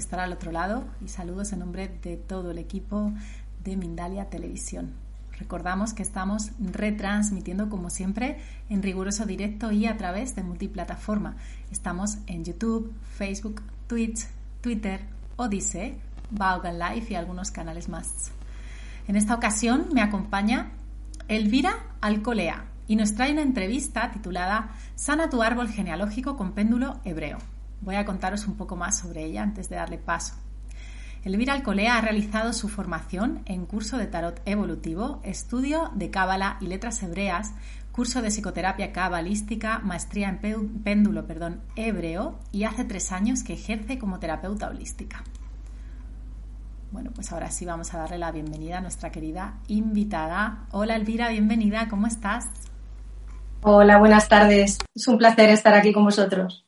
Estar al otro lado y saludos en nombre de todo el equipo de Mindalia Televisión. Recordamos que estamos retransmitiendo como siempre en riguroso directo y a través de multiplataforma. Estamos en YouTube, Facebook, Twitch, Twitter, Odyssey, Vaughan Live y algunos canales más. En esta ocasión me acompaña Elvira Alcolea y nos trae una entrevista titulada Sana tu árbol genealógico con péndulo hebreo. Voy a contaros un poco más sobre ella antes de darle paso. Elvira Alcolea ha realizado su formación en curso de tarot evolutivo, estudio de cábala y letras hebreas, curso de psicoterapia cabalística, maestría en péndulo perdón, hebreo y hace tres años que ejerce como terapeuta holística. Bueno, pues ahora sí vamos a darle la bienvenida a nuestra querida invitada. Hola Elvira, bienvenida, ¿cómo estás? Hola, buenas tardes. Es un placer estar aquí con vosotros.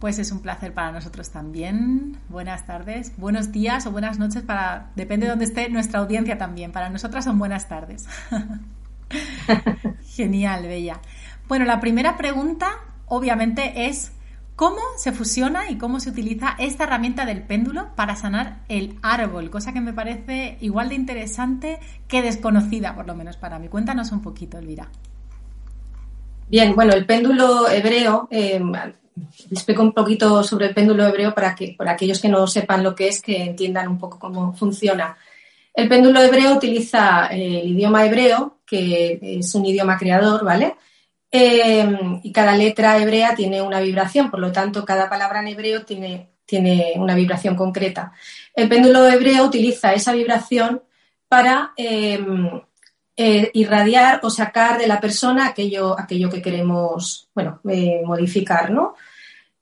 Pues es un placer para nosotros también. Buenas tardes, buenos días o buenas noches para depende de dónde esté nuestra audiencia también. Para nosotras son buenas tardes. Genial, bella. Bueno, la primera pregunta obviamente es cómo se fusiona y cómo se utiliza esta herramienta del péndulo para sanar el árbol, cosa que me parece igual de interesante que desconocida, por lo menos para mí. Cuéntanos un poquito, Elvira. Bien, bueno, el péndulo hebreo eh, explico un poquito sobre el péndulo hebreo para que, para aquellos que no sepan lo que es, que entiendan un poco cómo funciona. El péndulo hebreo utiliza eh, el idioma hebreo, que es un idioma creador, ¿vale? Eh, y cada letra hebrea tiene una vibración, por lo tanto, cada palabra en hebreo tiene, tiene una vibración concreta. El péndulo hebreo utiliza esa vibración para eh, irradiar o sacar de la persona aquello, aquello que queremos, bueno, modificar, ¿no?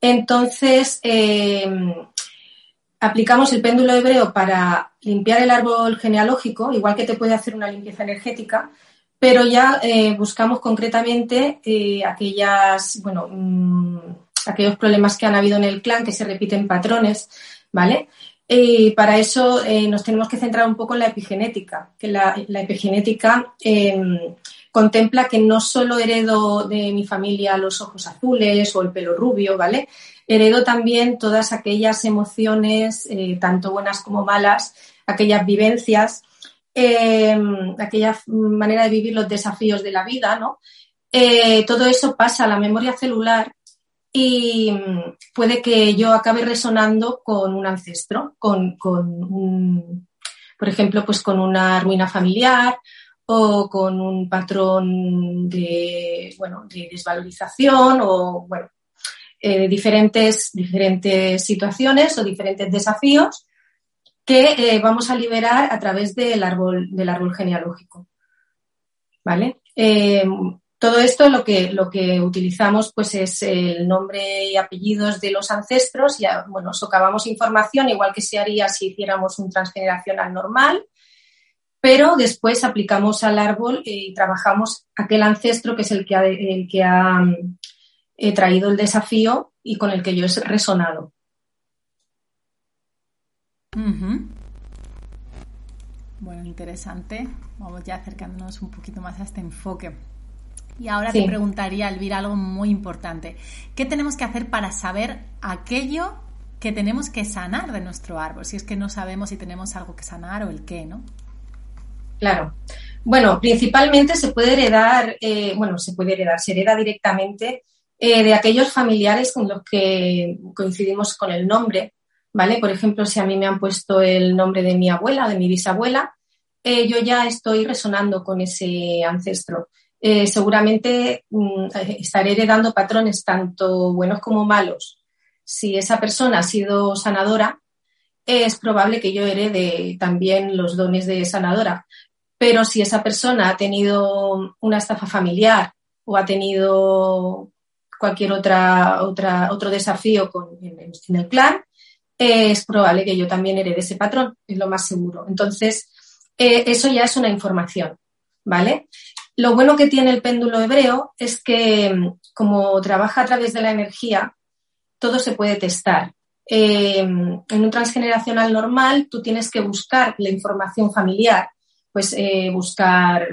Entonces, eh, aplicamos el péndulo hebreo para limpiar el árbol genealógico, igual que te puede hacer una limpieza energética, pero ya eh, buscamos concretamente eh, aquellas, bueno, mm, aquellos problemas que han habido en el clan, que se repiten patrones, ¿vale? Y para eso nos tenemos que centrar un poco en la epigenética, que la, la epigenética em, contempla que no solo heredo de mi familia los ojos azules o el pelo rubio, ¿vale? Heredo también todas aquellas emociones, eh, tanto buenas como malas, aquellas vivencias, em, aquella manera de vivir los desafíos de la vida, ¿no? Eh, todo eso pasa a la memoria celular y mm, puede que yo acabe resonando con un ancestro, con, con un, por ejemplo, pues con una ruina familiar o con un patrón de, bueno, de desvalorización o, bueno, eh, diferentes, diferentes situaciones o diferentes desafíos que eh, vamos a liberar a través del árbol, del árbol genealógico. ¿Vale? Eh, todo esto lo que, lo que utilizamos pues es el nombre y apellidos de los ancestros y bueno, socavamos información igual que se haría si hiciéramos un transgeneracional normal pero después aplicamos al árbol y trabajamos aquel ancestro que es el que ha, el que ha eh, traído el desafío y con el que yo he resonado. Bueno, interesante. Vamos ya acercándonos un poquito más a este enfoque. Y ahora te preguntaría, Elvira, algo muy importante. ¿Qué tenemos que hacer para saber aquello que tenemos que sanar de nuestro árbol? Si es que no sabemos si tenemos algo que sanar o el qué, ¿no? Claro. Bueno, principalmente se puede heredar, eh, bueno, se puede heredar, se hereda directamente eh, de aquellos familiares con los que coincidimos con el nombre, ¿vale? Por ejemplo, si a mí me han puesto el nombre de mi abuela, de mi bisabuela, eh, yo ya estoy resonando con ese ancestro. seguramente mm, estaré heredando patrones tanto buenos como malos. Si esa persona ha sido sanadora, es probable que yo herede también los dones de sanadora. Pero si esa persona ha tenido una estafa familiar o ha tenido cualquier otra, otro desafío en, el clan, es probable que yo también herede ese patrón, es lo más seguro. Entonces, eh, eso ya es una información, ¿vale? Lo bueno que tiene el péndulo hebreo es que, como trabaja a través de la energía, todo se puede testar. Eh, en un transgeneracional normal, tú tienes que buscar la información familiar, pues eh, buscar,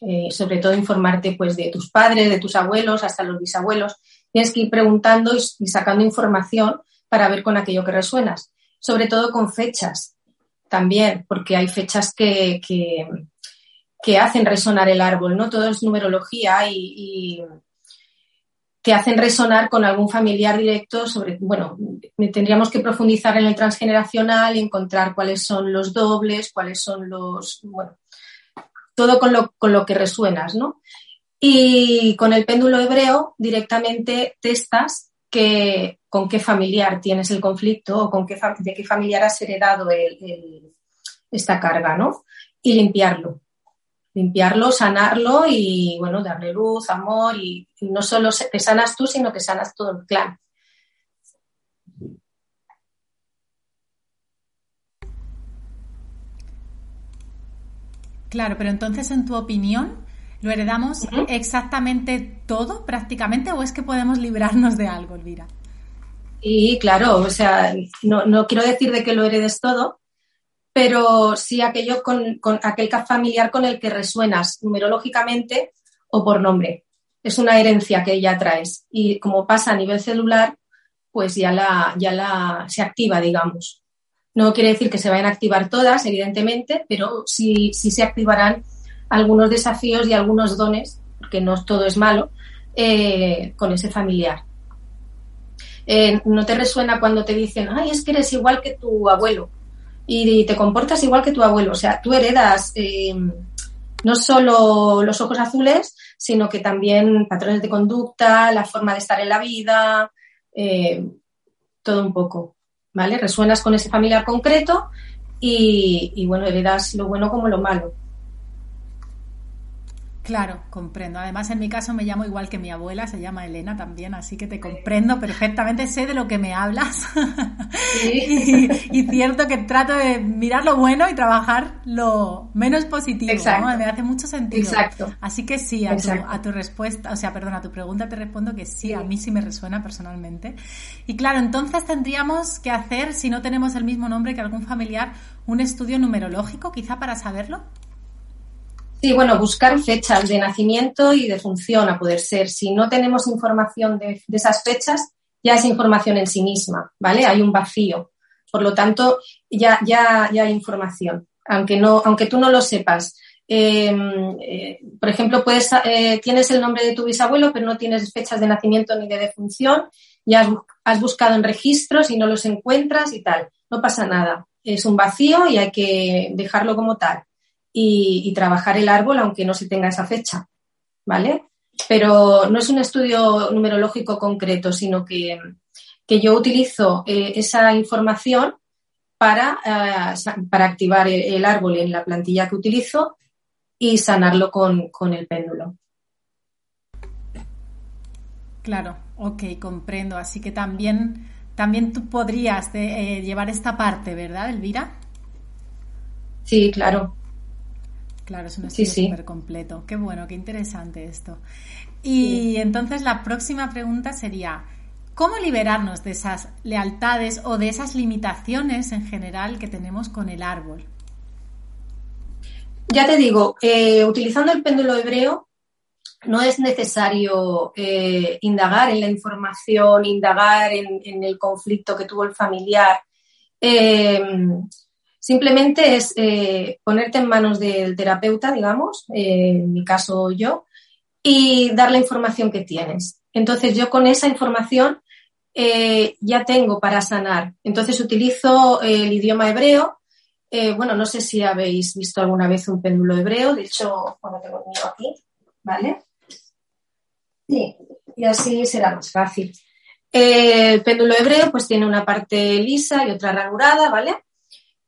eh, sobre todo informarte pues de tus padres, de tus abuelos, hasta los bisabuelos. Tienes que ir preguntando y, sacando información para ver con aquello que resuenas. Sobre todo con fechas también, porque hay fechas que, que, hacen resonar el árbol, ¿no? Todo es numerología y que hacen resonar con algún familiar directo sobre, bueno, tendríamos que profundizar en el transgeneracional encontrar cuáles son los dobles, cuáles son los, bueno, todo con lo, con lo que resuenas, ¿no? Y con el péndulo hebreo directamente testas que, con qué familiar tienes el conflicto o con qué, de qué familiar has heredado esta carga, ¿no? Y limpiarlo limpiarlo, sanarlo y, bueno, darle luz, amor y, no solo te sanas tú, sino que sanas todo el clan. Claro, pero entonces, en tu opinión, ¿lo heredamos exactamente todo, prácticamente, o es que podemos librarnos de algo, Elvira? Y claro, o sea, no, no quiero decir de que lo heredes todo, pero sí aquello con, aquel familiar con el que resuenas numerológicamente o por nombre. Es una herencia que ya traes y como pasa a nivel celular, pues ya la, ya la se activa, digamos. No quiere decir que se vayan a activar todas, evidentemente, pero sí, se activarán algunos desafíos y algunos dones, porque no todo es malo, eh, con ese familiar. Eh, ¿No te resuena cuando te dicen, ay, es que eres igual que tu abuelo? Y te comportas igual que tu abuelo. O sea, tú heredas eh, no solo los ojos azules, sino que también patrones de conducta, la forma de estar en la vida, eh, todo un poco. ¿Vale? Resuenas con ese familiar concreto y, y bueno, heredas lo bueno como lo malo. Claro, comprendo. Además, en mi caso me llamo igual que mi abuela, se llama Elena también, así que te comprendo perfectamente, sé de lo que me hablas. y, cierto que trato de mirar lo bueno y trabajar lo menos positivo. Exacto. Me hace mucho sentido. Exacto. Así que sí, a tu, a tu, respuesta, o sea, perdón, a tu pregunta te respondo que sí, a mí sí me resuena personalmente. Y claro, entonces tendríamos que hacer, si no tenemos el mismo nombre que algún familiar, un estudio numerológico, quizá para saberlo. Sí, bueno, buscar fechas de nacimiento y de función a poder ser. Si no tenemos información de, esas fechas, ya es información en sí misma, ¿vale? Hay un vacío. Por lo tanto, ya, ya, ya hay información, aunque, no, aunque tú no lo sepas. Em, eh, por ejemplo, puedes, eh, tienes el nombre de tu bisabuelo, pero no tienes fechas de nacimiento ni de defunción, ya has buscado en registros y no los encuentras y tal. No pasa nada. Es un vacío y hay que dejarlo como tal y, trabajar el árbol aunque no se tenga esa fecha, ¿vale? Pero no es un estudio numerológico concreto, sino que, yo utilizo eh, esa información para, eh, para activar el, árbol en la plantilla que utilizo y sanarlo con, el péndulo. Claro, ok, comprendo. Así que también, también tú podrías eh, llevar esta parte, ¿verdad, Elvira? Sí, claro. Claro, es un estudio súper completo. Qué bueno, qué interesante esto. Y entonces la próxima pregunta sería, ¿cómo liberarnos de esas lealtades o de esas limitaciones en general que tenemos con el árbol? Ya te digo, eh, utilizando el péndulo hebreo, no es necesario eh, indagar en la información, indagar en, el conflicto que tuvo el familiar. Eh, Simplemente es eh, ponerte en manos del terapeuta, digamos, eh, en mi caso yo, y dar la información que tienes. Entonces yo con esa información eh, ya tengo para sanar. Entonces utilizo el idioma hebreo. bueno, no sé si habéis visto alguna vez un péndulo hebreo. De hecho, bueno, tengo el mío aquí, ¿vale? Sí, y así será más fácil. el péndulo hebreo pues tiene una parte lisa y otra ranurada, ¿vale?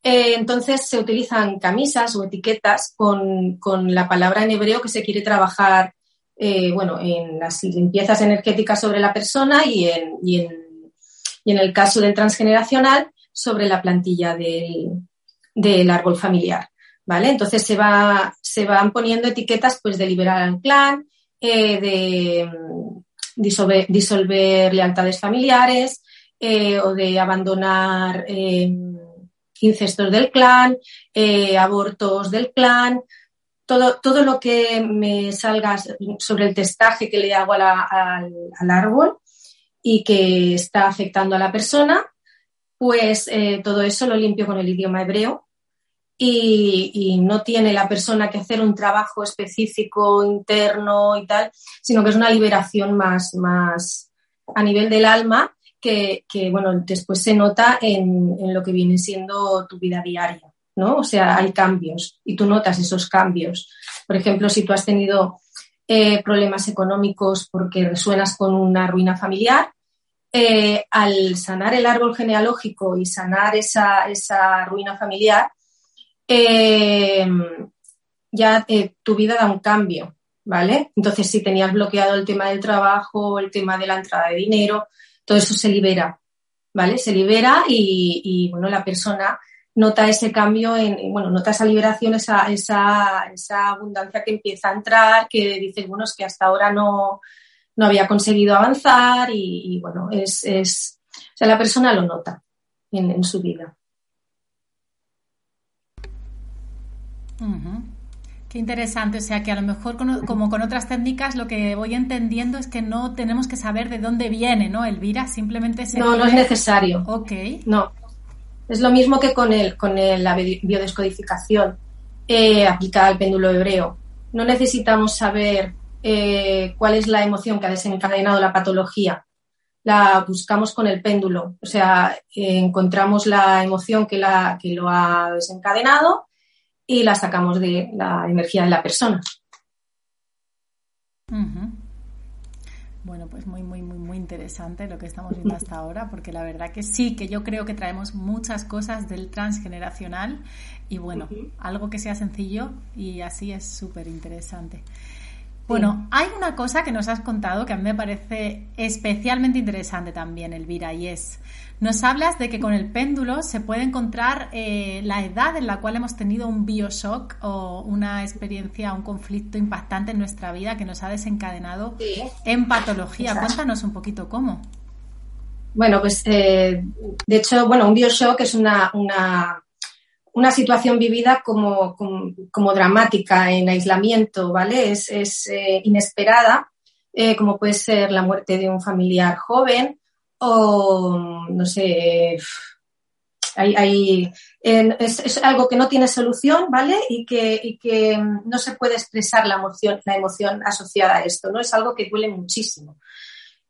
Eh, entonces se utilizan camisas o etiquetas con, la palabra en hebreo que se quiere trabajar eh, bueno, en las limpiezas energéticas sobre la persona y en, y en, y en el caso del transgeneracional sobre la plantilla del, del árbol familiar. ¿Vale? Entonces se, va, se van poniendo etiquetas pues, de liberar al clan, eh, de mm, disolver, lealtades familiares o de abandonar incestos del clan, eh, abortos del clan, todo, todo, lo que me salga sobre el testaje que le hago al, al, árbol y que está afectando a la persona, pues todo eso lo limpio con el idioma hebreo y, no tiene la persona que hacer un trabajo específico interno y tal, sino que es una liberación más, más a nivel del alma que, bueno, después se nota en, lo que viene siendo tu vida diaria, ¿no? O sea, hay cambios y tú notas esos cambios. Por ejemplo, si tú has tenido eh, problemas económicos porque resuenas con una ruina familiar, eh, al sanar el árbol genealógico y sanar esa, esa ruina familiar, eh, ya tu vida da un cambio, ¿vale? Entonces, si tenías bloqueado el tema del trabajo, el tema de la entrada de dinero, todo eso se libera, ¿vale? Se libera y, bueno, la persona nota ese cambio, en, bueno, nota esa liberación, esa, esa, abundancia que empieza a entrar, que dices, bueno, es que hasta ahora no, no había conseguido avanzar y, bueno, es, es, o sea, la persona lo nota en su vida. Qué interesante, o sea que a lo mejor como con otras técnicas lo que voy entendiendo es que no tenemos que saber de dónde viene, ¿no, Elvira? Simplemente se... No, no es necesario. Ok. No. Es lo mismo que con, el, con la biodescodificación eh, aplicada al péndulo hebreo. No necesitamos saber eh, cuál es la emoción que ha desencadenado la patología. La buscamos con el péndulo. O sea, eh, encontramos la emoción que, la, que lo ha desencadenado y la sacamos de la energía de la persona. Bueno, pues muy, muy, muy, muy interesante lo que estamos viendo hasta ahora, porque la verdad que sí, que yo creo que traemos muchas cosas del transgeneracional y bueno, algo que sea sencillo y así es súper interesante. Bueno, hay una cosa que nos has contado que a mí me parece especialmente interesante también, Elvira, y es nos hablas de que con el péndulo se puede encontrar eh, la edad en la cual hemos tenido un bioshock o una experiencia, un conflicto impactante en nuestra vida que nos ha desencadenado en patología. Cuéntanos un poquito cómo. Bueno, pues eh, de hecho, bueno, un bioshock es una, una, situación vivida como, como, dramática en aislamiento, ¿vale? Es, eh, inesperada, como puede ser la muerte de un familiar joven o no sé, hay, es, algo que no tiene solución, ¿vale? Y que, que no se puede expresar la emoción, la emoción asociada a esto, ¿no? Es algo que duele muchísimo.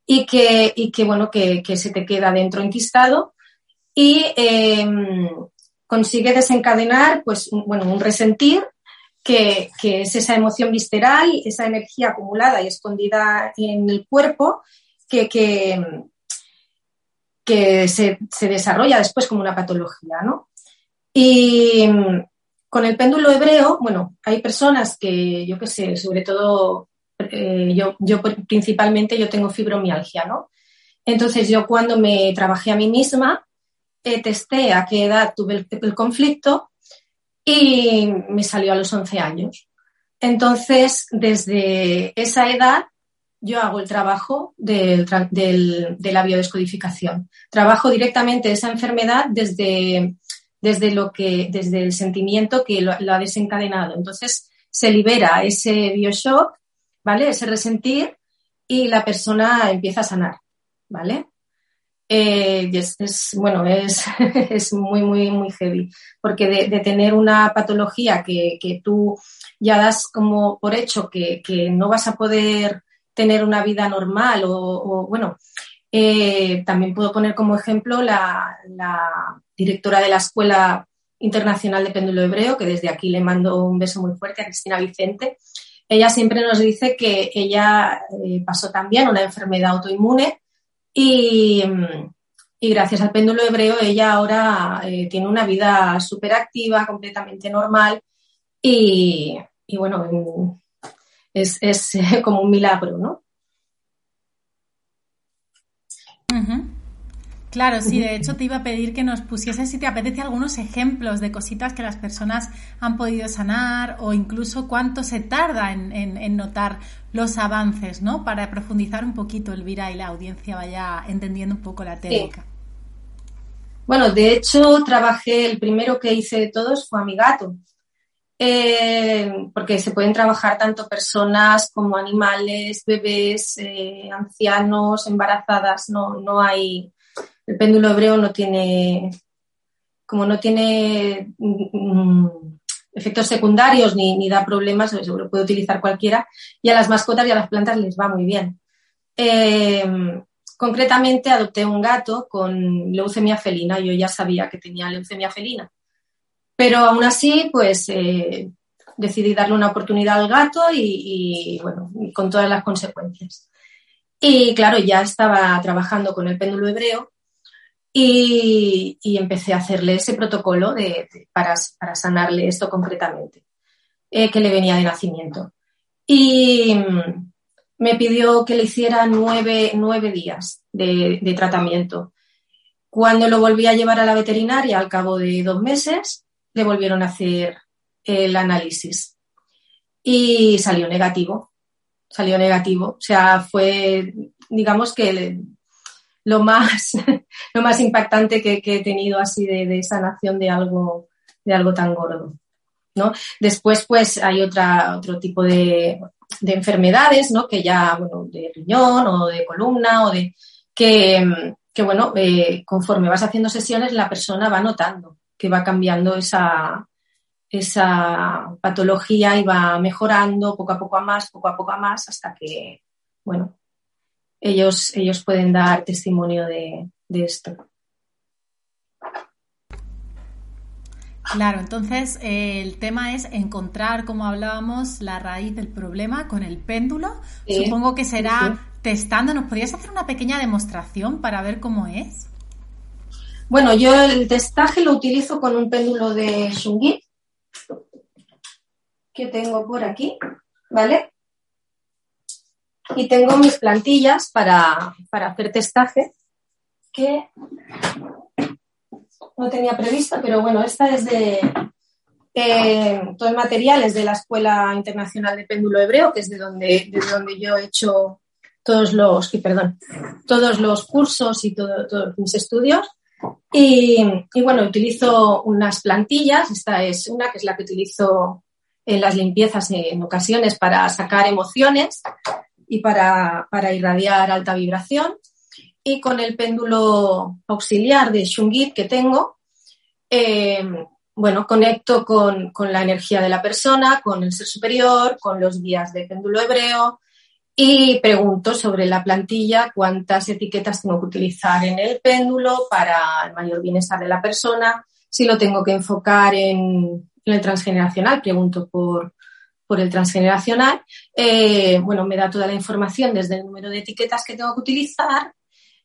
Y que, y que bueno, que, se te queda dentro enquistado y em, consigue desencadenar, pues, un, bueno, un resentir que, que, es esa emoción visceral, esa energía acumulada y escondida en el cuerpo que, que, que se, desarrolla después como una patología, ¿no? Y con el péndulo hebreo, bueno, hay personas que, yo qué sé, sobre todo eh, yo, yo principalmente yo tengo fibromialgia, ¿no? Entonces yo cuando me trabajé a mí misma, eh, testé a qué edad tuve el, conflicto y me salió a los 11 años. Entonces, desde esa edad yo hago el trabajo de la biodescodificación. Trabajo directamente esa enfermedad desde, desde, lo que, desde el sentimiento que lo, ha desencadenado. Entonces se libera ese bioshock, ¿vale? Ese resentir y la persona empieza a sanar, ¿vale? Eh, es, bueno, es, es, muy, muy, muy heavy, porque de, tener una patología que, que, tú ya das como por hecho que, que no vas a poder tener una vida normal o, bueno, eh, también puedo poner como ejemplo la, directora de la Escuela Internacional de Péndulo Hebreo, que desde aquí le mando un beso muy fuerte a Cristina Vicente. Ella siempre nos dice que ella eh, pasó también una enfermedad autoinmune y, gracias al péndulo hebreo ella ahora eh, tiene una vida súper activa, completamente normal y, y bueno, es, es como un milagro, ¿no? Claro, sí, de hecho te iba a pedir que nos pusieses, si te apetece, algunos ejemplos de cositas que las personas han podido sanar o incluso cuánto se tarda en, notar los avances, ¿no? Para profundizar un poquito, Elvira, y la audiencia vaya entendiendo un poco la técnica. Bueno, de hecho, trabajé, el primero que hice de todos fue a mi gato, eh, porque se pueden trabajar tanto personas como animales, bebés, eh, ancianos, embarazadas, no, no hay el péndulo hebreo no tiene, como no tiene mm, efectos secundarios ni, da problemas, lo puede utilizar cualquiera, y a las mascotas y a las plantas les va muy bien. Eh, concretamente adopté un gato con leucemia felina, yo ya sabía que tenía leucemia felina, pero aún así, pues eh, decidí darle una oportunidad al gato y, bueno, con todas las consecuencias. Y claro, ya estaba trabajando con el péndulo hebreo y, empecé a hacerle ese protocolo de, para, sanarle esto concretamente, eh, que le venía de nacimiento. Y mm, me pidió que le hiciera nueve, días de, tratamiento. Cuando lo volví a llevar a la veterinaria, al cabo de dos meses, le volvieron a hacer el análisis y salió negativo. Salió negativo. O sea, fue, digamos que lo más, lo más impactante que, he tenido así de, sanación de algo, de algo tan gordo. ¿no? Después, pues, hay otra, otro tipo de, enfermedades, ¿no? Que ya, bueno, de riñón o de columna o de que, bueno, eh, conforme vas haciendo sesiones, la persona va notando que va cambiando esa, esa patología y va mejorando poco a poco a más, poco a poco a más, hasta que, bueno, ellos, ellos pueden dar testimonio de, esto. Claro, entonces eh, el tema es encontrar, como hablábamos, la raíz del problema con el péndulo. Supongo que será testando. ¿Nos podrías hacer una pequeña demostración para ver cómo es? Bueno, yo el testaje lo utilizo con un péndulo de Shungit que tengo por aquí, ¿vale? y tengo mis plantillas para, hacer testaje que no tenía previsto, pero bueno, esta es de eh, todo el material es de la Escuela Internacional de Péndulo Hebreo, que es de donde, donde yo he hecho todos los, perdón, todos los cursos y todos mis estudios. Y, y, bueno, utilizo unas plantillas, esta es una que es la que utilizo en las limpiezas en ocasiones para sacar emociones y para, irradiar alta vibración. Y con el péndulo auxiliar de Shungit que tengo, eh, bueno, conecto con, la energía de la persona, con el ser superior, con los guías de péndulo hebreo y pregunto sobre la plantilla cuántas etiquetas tengo que utilizar en el péndulo para el mayor bienestar de la persona, si lo tengo que enfocar en, en el transgeneracional, pregunto por, por el transgeneracional, eh, bueno, me da toda la información desde el número de etiquetas que tengo que utilizar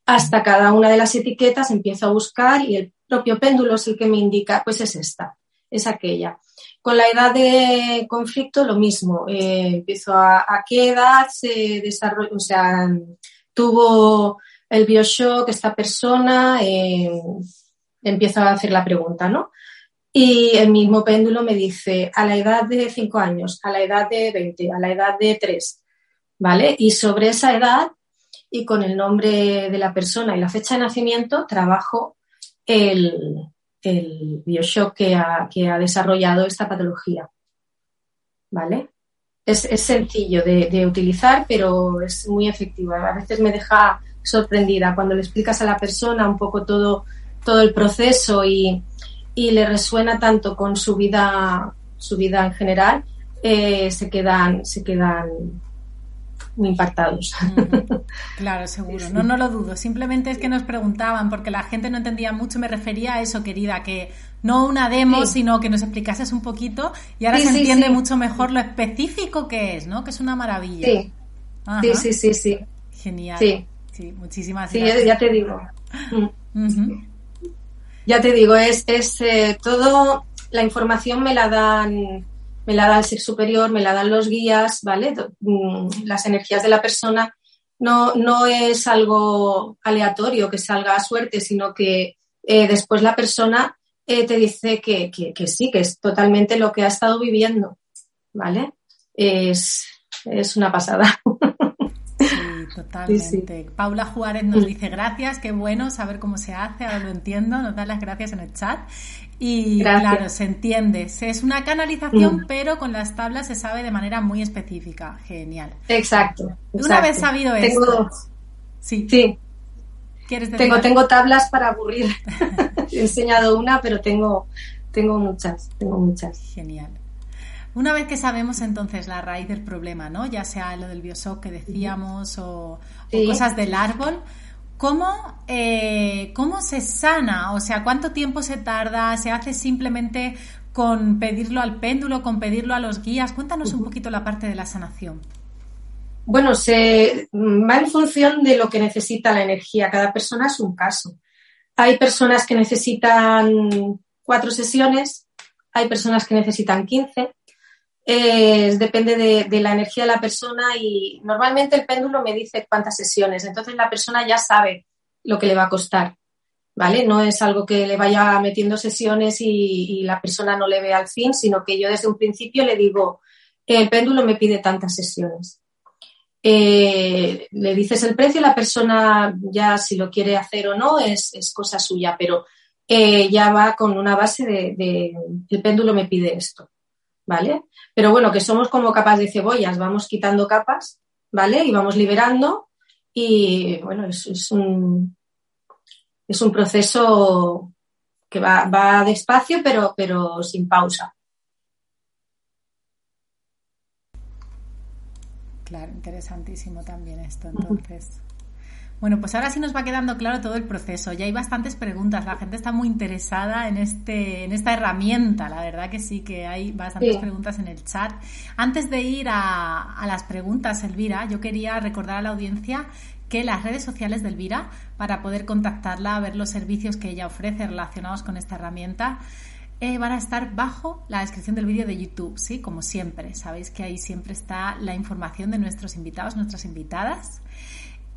hasta cada una de las etiquetas, empiezo a buscar y el propio péndulo es el que me indica, pues es esta, es aquella. Con la edad de conflicto, lo mismo. Eh, empiezo a, qué edad se desarrolla, o sea, tuvo el bioshock esta persona, eh, empiezo a hacer la pregunta, ¿no? Y el mismo péndulo me dice a la edad de 5 años, a la edad de 20, a la edad de 3, ¿vale? Y sobre esa edad y con el nombre de la persona y la fecha de nacimiento trabajo el, el bioshock que ha, que ha desarrollado esta patología, ¿vale? Es, sencillo de, de, utilizar, pero es muy efectivo. A veces me deja sorprendida cuando le explicas a la persona un poco todo, todo el proceso y, y le resuena tanto con su vida, su vida en general, eh, se quedan, se quedan muy impactados. Claro, seguro. No, no lo dudo. Simplemente es que nos preguntaban, porque la gente no entendía mucho, me refería a eso, querida, que no una demo, sino que nos explicases un poquito y ahora se entiende mucho mejor lo específico que es, ¿no? Que es una maravilla. Sí, sí, sí, sí, Genial. Sí. muchísimas gracias. Sí, ya te digo ya te digo, es, es eh, todo, la información me la dan me la da el ser superior, me la dan los guías, ¿vale? Mm, las energías de la persona no, no es algo aleatorio que salga a suerte, sino que eh, después la persona eh, te dice que, que, sí, que es totalmente lo que ha estado viviendo, ¿vale? Es, es una pasada. Totalmente. Paula Juárez nos dice gracias, qué bueno saber cómo se hace, ahora lo entiendo, nos da las gracias en el chat. Y claro, se entiende. Es una canalización, mm. pero con las tablas se sabe de manera muy específica. Genial. Exacto. Una vez sabido esto. Sí. Sí. ¿Quieres tengo, tengo tablas para aburrir. He enseñado una, pero tengo, tengo muchas. Tengo muchas. Genial. Una vez que sabemos entonces la raíz del problema, ¿no? Ya sea lo del bioshock que decíamos o, cosas del árbol, ¿cómo, eh, ¿cómo se sana? O sea, ¿cuánto tiempo se tarda? ¿Se hace simplemente con pedirlo al péndulo, con pedirlo a los guías? Cuéntanos un poquito la parte de la sanación. Bueno, se va en función de lo que necesita la energía. Cada persona es un caso. Hay personas que necesitan cuatro sesiones, hay personas que necesitan quince, depende de, la energía de la persona y normalmente el péndulo me dice cuántas sesiones, entonces la persona ya sabe lo que le va a costar, ¿vale? No es algo que le vaya metiendo sesiones y, la persona no le ve al fin, sino que yo desde un principio le digo, el péndulo me pide tantas sesiones. Eh, le dices el precio, la persona ya si lo quiere hacer o no es, cosa suya, pero eh, ya va con una base de, el péndulo me pide esto. ¿Vale? Pero bueno, que somos como capas de cebollas, vamos quitando capas, ¿vale? Y vamos liberando y bueno, es, un, es un proceso que va, va despacio pero, pero sin pausa. Claro, interesantísimo también esto, entonces. Bueno, pues ahora sí nos va quedando claro todo el proceso. Ya hay bastantes preguntas. La gente está muy interesada en este, en esta herramienta. La verdad que sí que hay bastantes preguntas en el chat. Antes de ir a, las preguntas, Elvira, yo quería recordar a la audiencia que las redes sociales de Elvira, para poder contactarla, ver los servicios que ella ofrece relacionados con esta herramienta, eh, van a estar bajo la descripción del vídeo de YouTube, ¿sí? Como siempre. Sabéis que ahí siempre está la información de nuestros invitados, nuestras invitadas.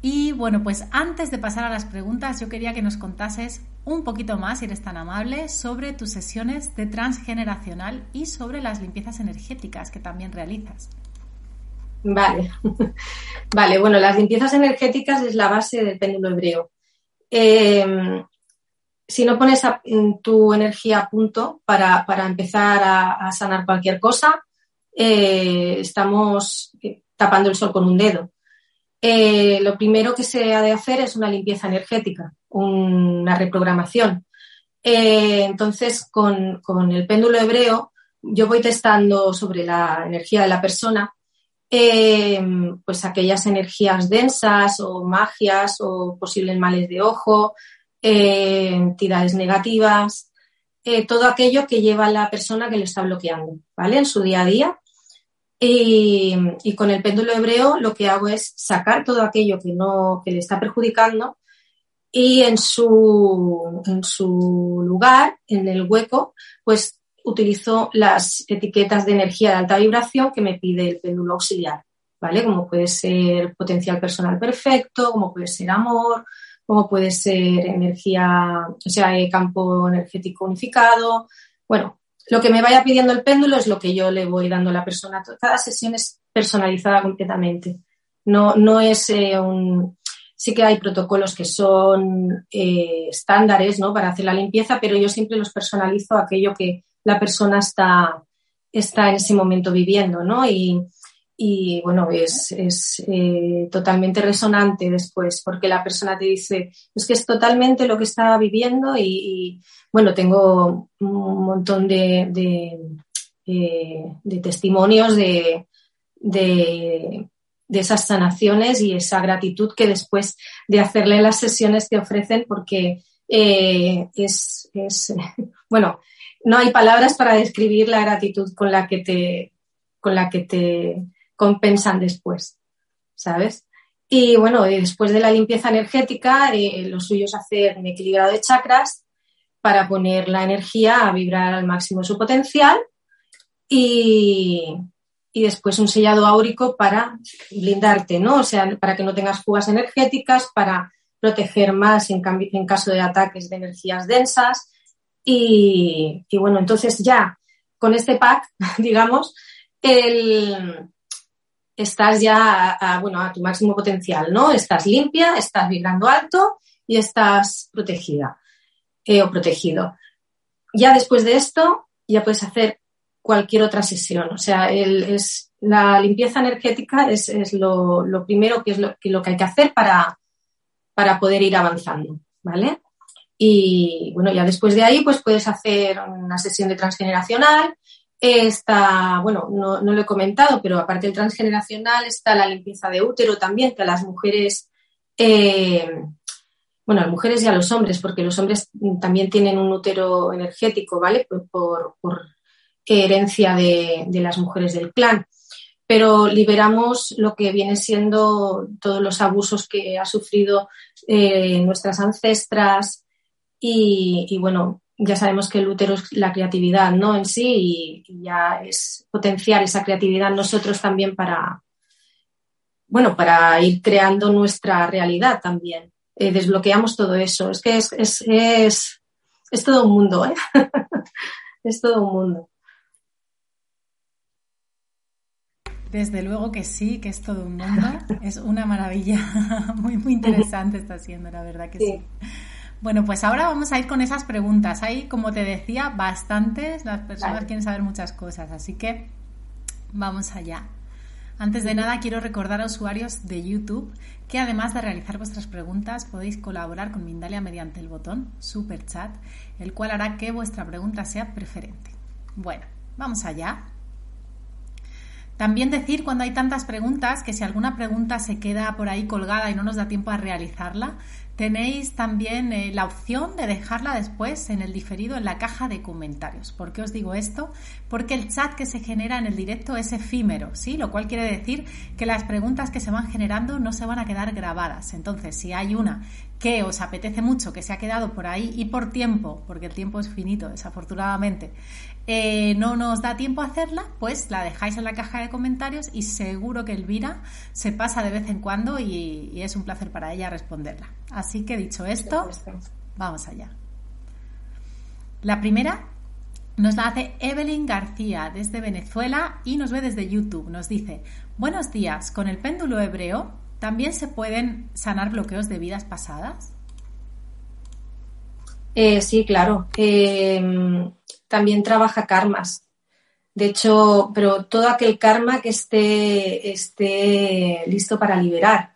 Y bueno, pues antes de pasar a las preguntas, yo quería que nos contases un poquito más, si eres tan amable, sobre tus sesiones de transgeneracional y sobre las limpiezas energéticas que también realizas. Vale, vale, bueno, las limpiezas energéticas es la base del péndulo hebreo. Em, si no pones tu energía a punto para, empezar a, sanar cualquier cosa, eh, estamos tapando el sol con un dedo. Eh, lo primero que se ha de hacer es una limpieza energética, una reprogramación. Eh, entonces, con, el péndulo hebreo, yo voy testando sobre la energía de la persona, eh, pues aquellas energías densas o magias o posibles males de ojo, entidades negativas, todo aquello que lleva a la persona que le está bloqueando, ¿vale? En su día a día y, con el péndulo hebreo lo que hago es sacar todo aquello que, no, que le está perjudicando y en su, en su lugar, en el hueco, pues utilizo las etiquetas de energía de alta vibración que me pide el péndulo auxiliar, ¿vale? Como puede ser potencial personal perfecto, como puede ser amor, como puede ser energía, o sea, campo energético unificado. Bueno, lo que me vaya pidiendo el péndulo es lo que yo le voy dando a la persona. Cada sesión es personalizada completamente. No, no es eh, un. Sí que hay protocolos que son eh, estándares ¿no? para hacer la limpieza, pero yo siempre los personalizo a aquello que la persona está, está en ese momento viviendo, ¿no? Y, y bueno, es, es eh, totalmente resonante después, porque la persona te dice, es que es totalmente lo que está viviendo y, bueno, tengo un montón de, de, eh, testimonios de, de, esas sanaciones y esa gratitud que después de hacerle las sesiones te ofrecen, porque eh, es, es, bueno, no hay palabras para describir la gratitud con la que te, con la que te compensan después, ¿sabes? Y bueno, después de la limpieza energética, eh, lo suyo es hacer un equilibrado de chakras para poner la energía a vibrar al máximo su potencial y, después un sellado áurico para blindarte, ¿no? O sea, para que no tengas fugas energéticas, para proteger más en, en caso de ataques de energías densas. Y, bueno, entonces ya con este pack, digamos, estás ya a, bueno, a tu máximo potencial, ¿no? Estás limpia, estás vibrando alto y estás protegida eh, o protegido. Ya después de esto, ya puedes hacer cualquier otra sesión. O sea, es, la limpieza energética es, lo, primero que es lo que, hay que hacer para, para poder ir avanzando, ¿vale? Y bueno, ya después de ahí, pues puedes hacer una sesión de transgeneracional. Está, bueno, no, lo he comentado, pero aparte del transgeneracional está la limpieza de útero también, que a las mujeres, eh, bueno, a las mujeres y a los hombres, porque los hombres también tienen un útero energético, ¿vale? por herencia de, las mujeres del clan. Pero liberamos lo que viene siendo todos los abusos que ha sufrido eh, nuestras ancestras y, bueno, ya sabemos que el útero es la creatividad, ¿no? En sí y, ya es potenciar esa creatividad nosotros también para, bueno, para ir creando nuestra realidad también. Eh, desbloqueamos todo eso. Es que es, es, es, es todo un mundo, ¿eh? es todo un mundo. Desde luego que sí, que es todo un mundo. Es una maravilla. Muy, muy interesante está siendo, la verdad que sí. Bueno, pues ahora vamos a ir con esas preguntas. Hay, como te decía, bastantes. Las personas quieren saber muchas cosas, así que vamos allá. Antes de nada, quiero recordar a usuarios de YouTube que además de realizar vuestras preguntas, podéis colaborar con Mindalia mediante el botón Super Chat, el cual hará que vuestra pregunta sea preferente. Bueno, vamos allá. También decir cuando hay tantas preguntas que si alguna pregunta se queda por ahí colgada y no nos da tiempo a realizarla, tenéis también eh, la opción de dejarla después en el diferido en la caja de comentarios. ¿Por qué os digo esto? Porque el chat que se genera en el directo es efímero, ¿sí? Lo cual quiere decir que las preguntas que se van generando no se van a quedar grabadas. Entonces, si hay una que os apetece mucho, que se ha quedado por ahí y por tiempo, porque el tiempo es finito, desafortunadamente, eh, no nos da tiempo a hacerla, pues la dejáis en la caja de comentarios y seguro que Elvira se pasa de vez en cuando y, y es un placer para ella responderla. Así que dicho esto, vamos allá. La primera nos la hace Evelyn García desde Venezuela y nos ve desde YouTube. Nos dice, buenos días, con el péndulo hebreo ¿También se pueden sanar bloqueos de vidas pasadas? Eh, sí, claro. Eh, también trabaja karmas. De hecho, pero todo aquel karma que esté, esté listo para liberar,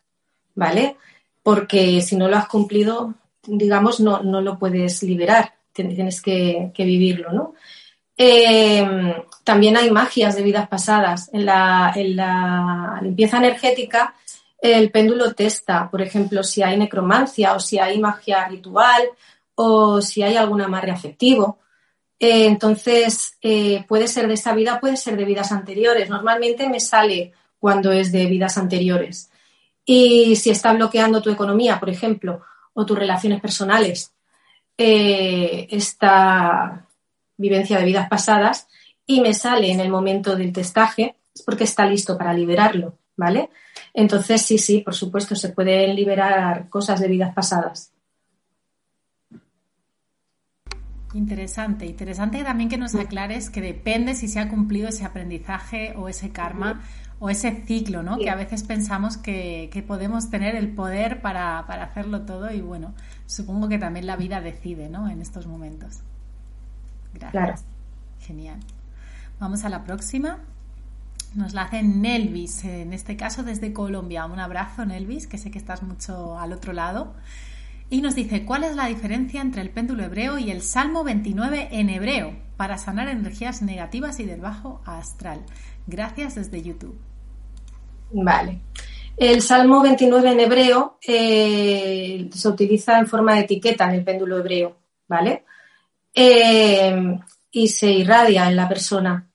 ¿vale? Porque si no lo has cumplido, digamos, no, no lo puedes liberar, tienes que, vivirlo, ¿no? Eh, también hay magias de vidas pasadas. En la, en la limpieza energética el péndulo testa, por ejemplo, si hay necromancia o si hay magia ritual o si hay algún amarre afectivo. Eh, entonces, eh, puede ser de esa vida, puede ser de vidas anteriores. Normalmente me sale cuando es de vidas anteriores. Y si está bloqueando tu economía, por ejemplo, o tus relaciones personales, eh, esta vivencia de vidas pasadas, y me sale en el momento del testaje, es porque está listo para liberarlo, ¿vale? Entonces, sí, sí, por supuesto, se pueden liberar cosas de vidas pasadas. Interesante, interesante también que nos aclares que depende si se ha cumplido ese aprendizaje o ese karma o ese ciclo, ¿no? Que a veces pensamos que, podemos tener el poder para, hacerlo todo y bueno, supongo que también la vida decide, ¿no? En estos momentos. Gracias. Genial. Vamos a la próxima. Nos la hace Nelvis, en este caso desde Colombia. Un abrazo, Nelvis, que sé que estás mucho al otro lado. Y nos dice, ¿cuál es la diferencia entre el péndulo hebreo y el Salmo 29 en hebreo para sanar energías negativas y del bajo astral? Gracias desde YouTube. Vale. El Salmo 29 en hebreo eh, se utiliza en forma de etiqueta en el péndulo hebreo, ¿vale? Eh, y se irradia en la persona.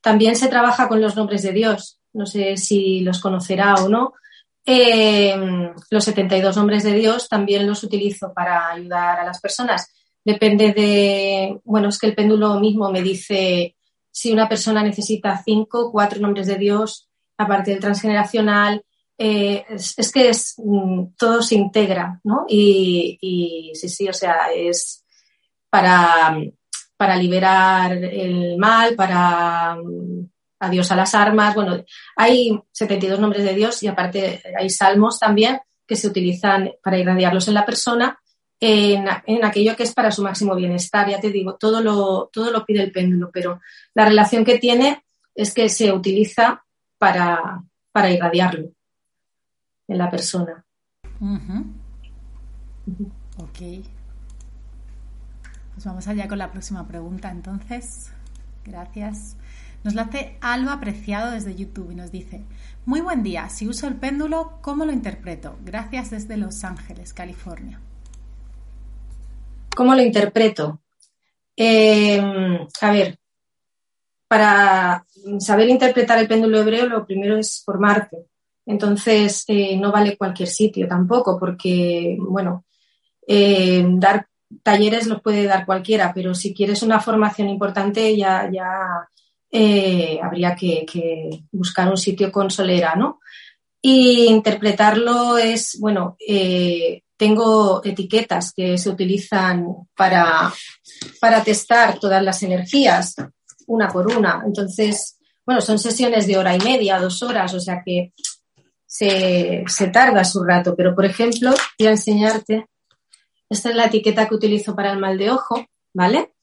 También se trabaja con los nombres de Dios. No sé si los conocerá o no. Eh, los 72 nombres de Dios también los utilizo para ayudar a las personas. Depende de, bueno, es que el péndulo mismo me dice si una persona necesita cinco, cuatro nombres de Dios, aparte del transgeneracional, eh, es, que es, mm, todo se integra, ¿no? Y, sí, sí, o sea, es para, para liberar el mal, para mm, adiós a las armas. Bueno, hay 72 nombres de Dios y aparte hay salmos también que se utilizan para irradiarlos en la persona en, en, aquello que es para su máximo bienestar. Ya te digo, todo lo, todo lo pide el péndulo, pero la relación que tiene es que se utiliza para, para irradiarlo en la persona. Ok. Pues vamos allá con la próxima pregunta entonces. Gracias. Nos la hace Alba Apreciado desde YouTube y nos dice, muy buen día, si uso el péndulo, ¿cómo lo interpreto? Gracias desde Los Ángeles, California. ¿Cómo lo interpreto? Eh, a ver, para saber interpretar el péndulo hebreo, lo primero es formarte. Entonces, eh, no vale cualquier sitio tampoco, porque, bueno, eh, dar talleres los puede dar cualquiera, pero si quieres una formación importante ya, ya eh, habría que, buscar un sitio con solera, ¿no? Y interpretarlo es, bueno, tengo etiquetas que se utilizan para, para testar todas las energías, una por una. Entonces, bueno, son sesiones de hora y media, dos horas, o sea que se, tarda su rato, pero por ejemplo, voy a enseñarte, esta es la etiqueta que utilizo para el mal de ojo, ¿vale?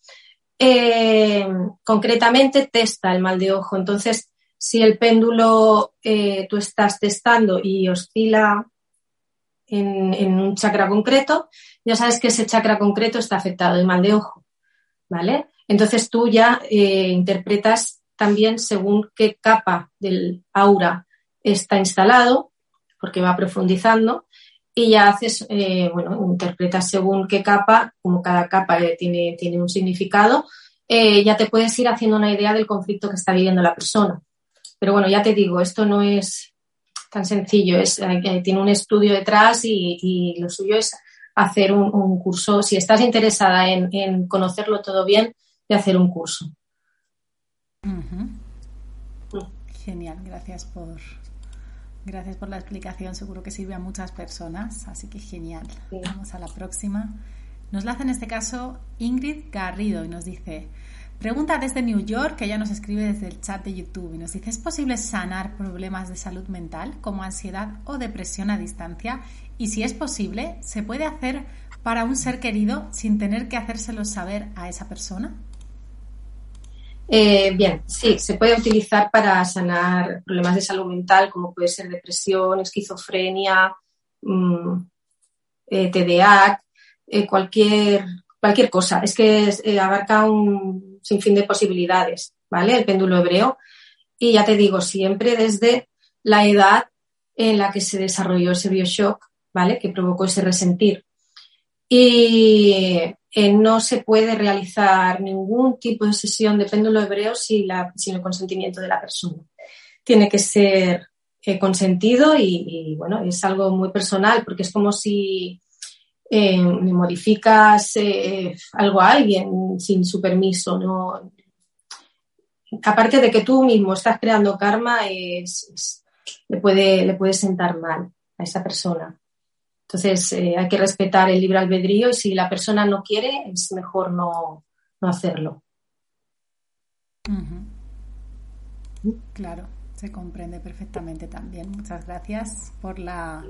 Eh, concretamente testa el mal de ojo, entonces si el péndulo eh, tú estás testando y oscila en, un chakra concreto, ya sabes que ese chakra concreto está afectado, el mal de ojo, ¿vale? Entonces tú ya eh, interpretas también según qué capa del aura está instalado, porque va profundizando, y ya haces, eh, bueno, interpretas según qué capa, como cada capa tiene, tiene un significado, eh, ya te puedes ir haciendo una idea del conflicto que está viviendo la persona. Pero bueno, ya te digo, esto no es tan sencillo, es, eh, tiene un estudio detrás y, lo suyo es hacer un, curso, si estás interesada en, conocerlo todo bien, de hacer un curso. Genial, gracias por, Gracias por la explicación, seguro que sirve a muchas personas, así que genial. Vamos a la próxima. Nos la hace en este caso Ingrid Garrido y nos dice, pregunta desde New York, que ella nos escribe desde el chat de YouTube y nos dice, ¿es posible sanar problemas de salud mental como ansiedad o depresión a distancia? Y si es posible, ¿se puede hacer para un ser querido sin tener que hacérselo saber a esa persona? Eh, bien, sí, se puede utilizar para sanar problemas de salud mental como puede ser depresión, esquizofrenia, mm, eh, TDA, eh, cualquier, cualquier cosa. Es que abarca un sinfín de posibilidades, ¿vale? El péndulo hebreo. Y ya te digo, siempre desde la edad en la que se desarrolló ese bioshock, ¿vale? Que provocó ese resentir. Y eh, no se puede realizar ningún tipo de sesión de péndulo hebreo sin, el consentimiento de la persona. Tiene que ser eh, consentido y, bueno, es algo muy personal porque es como si eh, modificas algo a alguien sin su permiso. Aparte de que tú mismo estás creando karma, le, puede, le puede sentar mal a esa persona. Entonces, eh, hay que respetar el libre albedrío y si la persona no quiere, es mejor no, hacerlo. Claro, se comprende perfectamente también. Muchas gracias por la,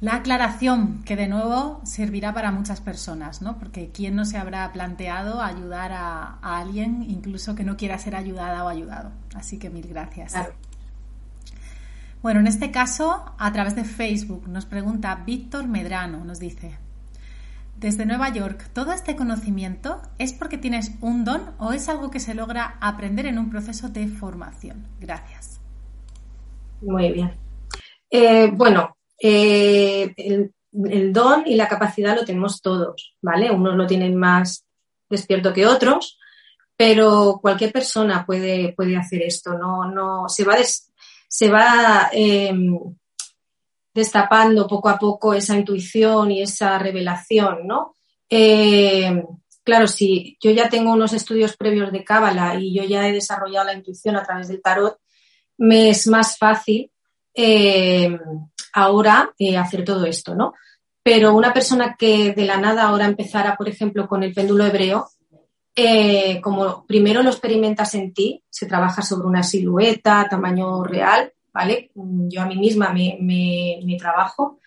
la, aclaración, que de nuevo servirá para muchas personas, ¿no? Porque ¿quién no se habrá planteado ayudar a, alguien, incluso que no quiera ser ayudada o ayudado? Así que mil gracias. Bueno, en este caso, a través de Facebook, nos pregunta Víctor Medrano, nos dice, desde Nueva York, ¿todo este conocimiento es porque tienes un don o es algo que se logra aprender en un proceso de formación? Gracias. Muy bien. Eh, bueno, eh, el, don y la capacidad lo tenemos todos, ¿vale? Unos lo tienen más despierto que otros, pero cualquier persona puede, puede hacer esto, no, no, se va, des, se va em, destapando poco a poco esa intuición y esa revelación, ¿no? Em, claro, si yo ya tengo unos estudios previos de Cábala y yo ya he desarrollado la intuición a través del tarot, me es más fácil eh, ahora eh, hacer todo esto, ¿no? Pero una persona que de la nada ahora empezara, por ejemplo, con el péndulo hebreo, eh, como primero lo experimentas en ti, se trabaja sobre una silueta, tamaño real, ¿vale? Yo a mí misma me, me, trabajo.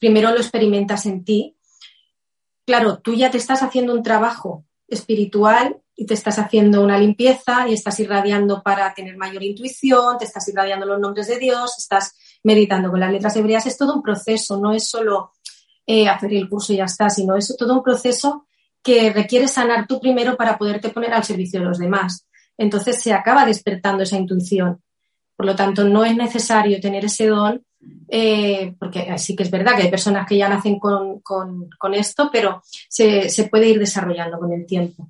primero lo experimentas en ti. Claro, tú ya te estás haciendo un trabajo espiritual y te estás haciendo una limpieza y estás irradiando para tener mayor intuición, te estás irradiando los nombres de Dios, estás meditando con las letras hebreas. Es todo un proceso, no es solo eh, hacer el curso y ya está, sino es todo un proceso que requiere sanar tú primero para poderte poner al servicio de los demás. Entonces se acaba despertando esa intuición. Por lo tanto, no es necesario tener ese don, eh, porque sí que es verdad que hay personas que ya nacen con, esto, pero se puede ir desarrollando con el tiempo.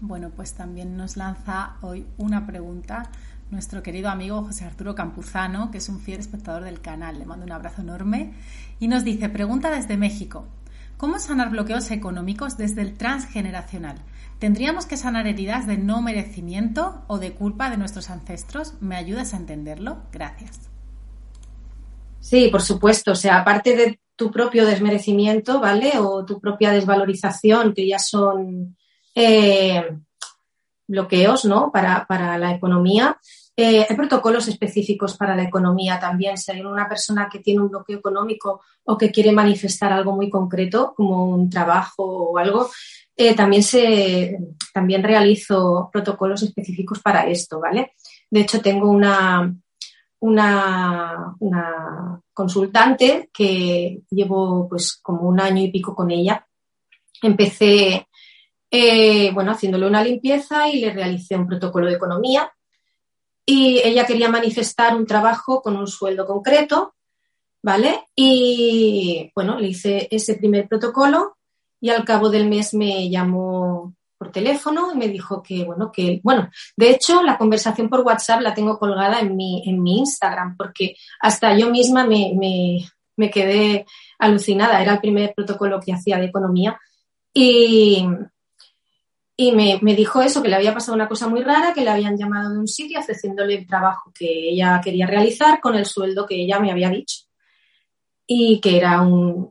Bueno, pues también nos lanza hoy una pregunta nuestro querido amigo José Arturo Campuzano, que es un fiel espectador del canal. Le mando un abrazo enorme y nos dice, pregunta desde México, ¿cómo sanar bloqueos económicos desde el transgeneracional? ¿Tendríamos que sanar heridas de no merecimiento o de culpa de nuestros ancestros? ¿Me ayudas a entenderlo? Gracias. Sí, por supuesto. O sea, aparte de tu propio desmerecimiento, ¿vale? O tu propia desvalorización, que ya son eh, bloqueos, ¿no? Para, la economía. Eh, hay protocolos específicos para la economía también. Si hay una persona que tiene un bloqueo económico o que quiere manifestar algo muy concreto, como un trabajo o algo, eh, también, se, también realizo protocolos específicos para esto, ¿vale? De hecho, tengo una, una, consultante que llevo pues como un año y pico con ella. Empecé, eh, bueno, haciéndole una limpieza y le realicé un protocolo de economía. Y ella quería manifestar un trabajo con un sueldo concreto, ¿vale? Y bueno, le hice ese primer protocolo y al cabo del mes me llamó por teléfono y me dijo que, bueno, que, bueno, de hecho, la conversación por WhatsApp la tengo colgada en mi, en mi Instagram, porque hasta yo misma me, me, quedé alucinada. Era el primer protocolo que hacía de economía. Y, y me, dijo eso, que le había pasado una cosa muy rara, que le habían llamado de un sitio ofreciéndole el trabajo que ella quería realizar con el sueldo que ella me había dicho. Y que era un,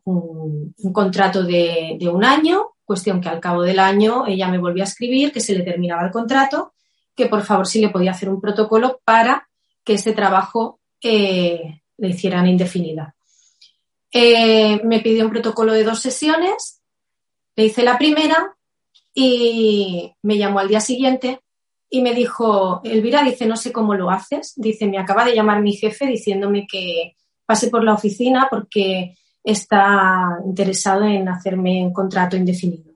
contrato de, de, un año Cuestión que al cabo del año ella me volvió a escribir que se le terminaba el contrato, que por favor si le podía hacer un protocolo para que ese trabajo eh, le hicieran indefinida. Eh, me pidió un protocolo de dos sesiones, le hice la primera y me llamó al día siguiente y me dijo, Elvira, dice, no sé cómo lo haces. Dice, me acaba de llamar mi jefe diciéndome que pase por la oficina porque está interesado en hacerme un contrato indefinido.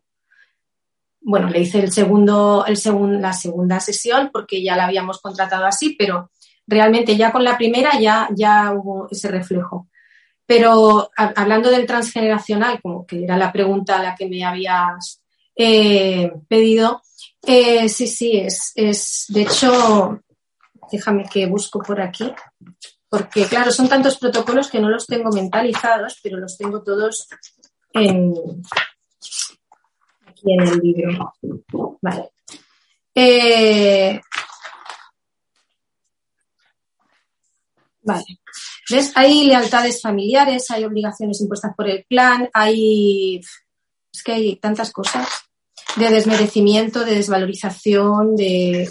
Bueno, le hice el segundo, el la segunda sesión porque ya la habíamos contratado así, pero realmente ya con la primera ya, ya hubo ese reflejo. Pero hablando del transgeneracional, como que era la pregunta a la que me habías eh, pedido, eh, sí, sí, es, es, de hecho, déjame que busco por aquí porque claro, son tantos protocolos que no los tengo mentalizados, pero los tengo todos en, aquí en el libro. Vale. Eh, vale. ¿Ves? Hay lealtades familiares, hay obligaciones impuestas por el clan, hay. Es que hay tantas cosas de desmerecimiento, de desvalorización, de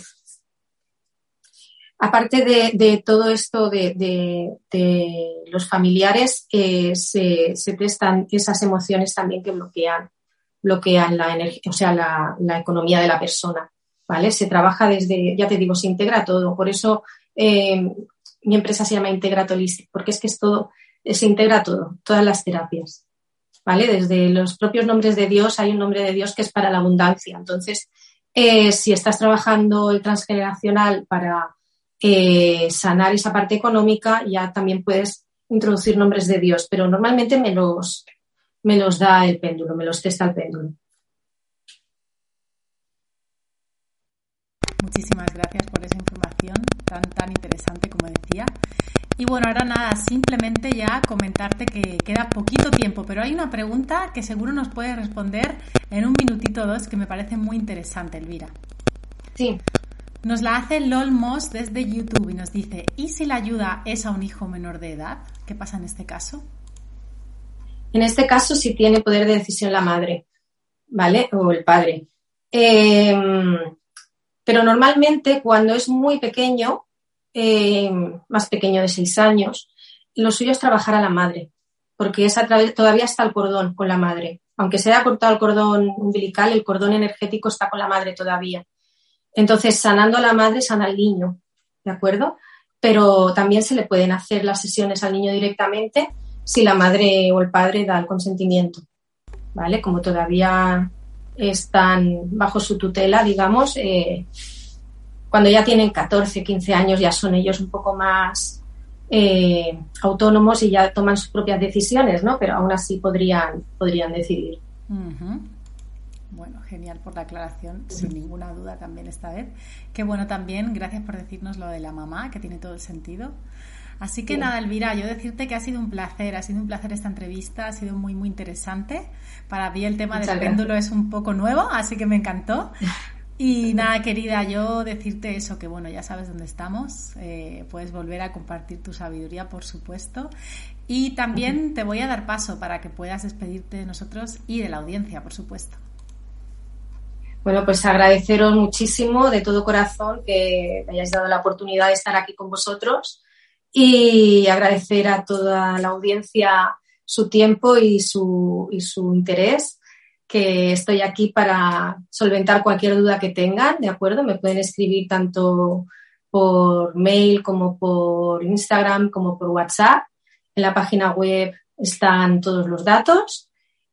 aparte de, todo esto de, los familiares, eh, se, prestan esas emociones también que bloquean, bloquean la energía, o sea, la, economía de la persona. ¿Vale? Se trabaja desde, ya te digo, se integra todo. Por eso eh, mi empresa se llama Integratolistic, porque es que es todo, se integra todo, todas las terapias. ¿Vale? Desde los propios nombres de Dios hay un nombre de Dios que es para la abundancia. Entonces, eh, si estás trabajando el transgeneracional para eh, sanar esa parte económica, ya también puedes introducir nombres de Dios, pero normalmente me los, me los da el péndulo, me los testa el péndulo. Muchísimas gracias por esa información tan, tan interesante como decía. Y bueno, ahora nada, simplemente ya comentarte que queda poquito tiempo, pero hay una pregunta que seguro nos puedes responder en un minutito o dos que me parece muy interesante, Elvira. Sí. Nos la hace LOLMOS desde YouTube y nos dice, ¿y si la ayuda es a un hijo menor de edad? ¿Qué pasa en este caso? En este caso sí tiene poder de decisión la madre, ¿vale? O el padre. Em, pero normalmente cuando es muy pequeño, em, más pequeño de seis años, lo suyo es trabajar a la madre, porque es todavía está el cordón con la madre. Aunque se haya cortado el cordón umbilical, el cordón energético está con la madre todavía. Entonces, sanando a la madre, sana al niño, ¿de acuerdo? Pero también se le pueden hacer las sesiones al niño directamente si la madre o el padre da el consentimiento, ¿vale? Como todavía están bajo su tutela, digamos, eh, cuando ya tienen 14, 15 años ya son ellos un poco más eh, autónomos y ya toman sus propias decisiones, ¿no? Pero aún así podrían, podrían decidir. Bueno, genial por la aclaración, sin ninguna duda también esta vez. Qué bueno también, gracias por decirnos lo de la mamá, que tiene todo el sentido. Así que nada, Elvira, yo decirte que ha sido un placer, ha sido un placer esta entrevista, ha sido muy, muy interesante. Para mí el tema del péndulo es un poco nuevo, así que me encantó. Y nada, querida, yo decirte eso, que bueno, ya sabes dónde estamos, eh, puedes volver a compartir tu sabiduría, por supuesto. Y también te voy a dar paso para que puedas despedirte de nosotros y de la audiencia, por supuesto. Bueno, pues agradeceros muchísimo de todo corazón que me hayáis dado la oportunidad de estar aquí con vosotros. Y agradecer a toda la audiencia su tiempo y su, y su interés, que estoy aquí para solventar cualquier duda que tengan, ¿de acuerdo? Me pueden escribir tanto por mail como por Instagram como por WhatsApp. En la página web están todos los datos.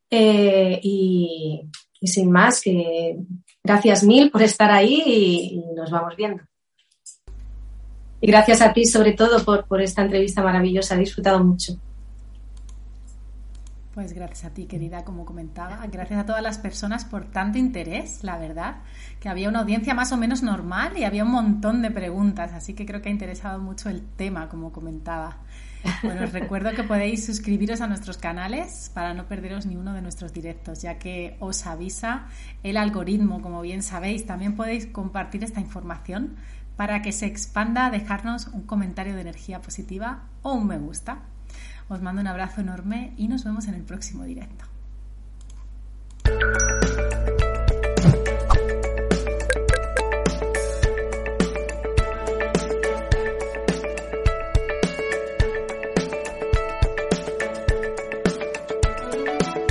Eh, y, y sin más, que gracias mil por estar ahí y, nos vamos viendo. Y gracias a ti sobre todo por, por esta entrevista maravillosa, he disfrutado mucho. Pues gracias a ti, querida, como comentaba. Gracias a todas las personas por tanto interés, la verdad, que había una audiencia más o menos normal y había un montón de preguntas, así que creo que ha interesado mucho el tema, como comentaba. Bueno, os recuerdo que podéis suscribiros a nuestros canales para no perderos ni uno de nuestros directos, ya que os avisa el algoritmo, como bien sabéis. También podéis compartir esta información para que se expanda, dejarnos un comentario de energía positiva o un me gusta. Os mando un abrazo enorme y nos vemos en el próximo directo.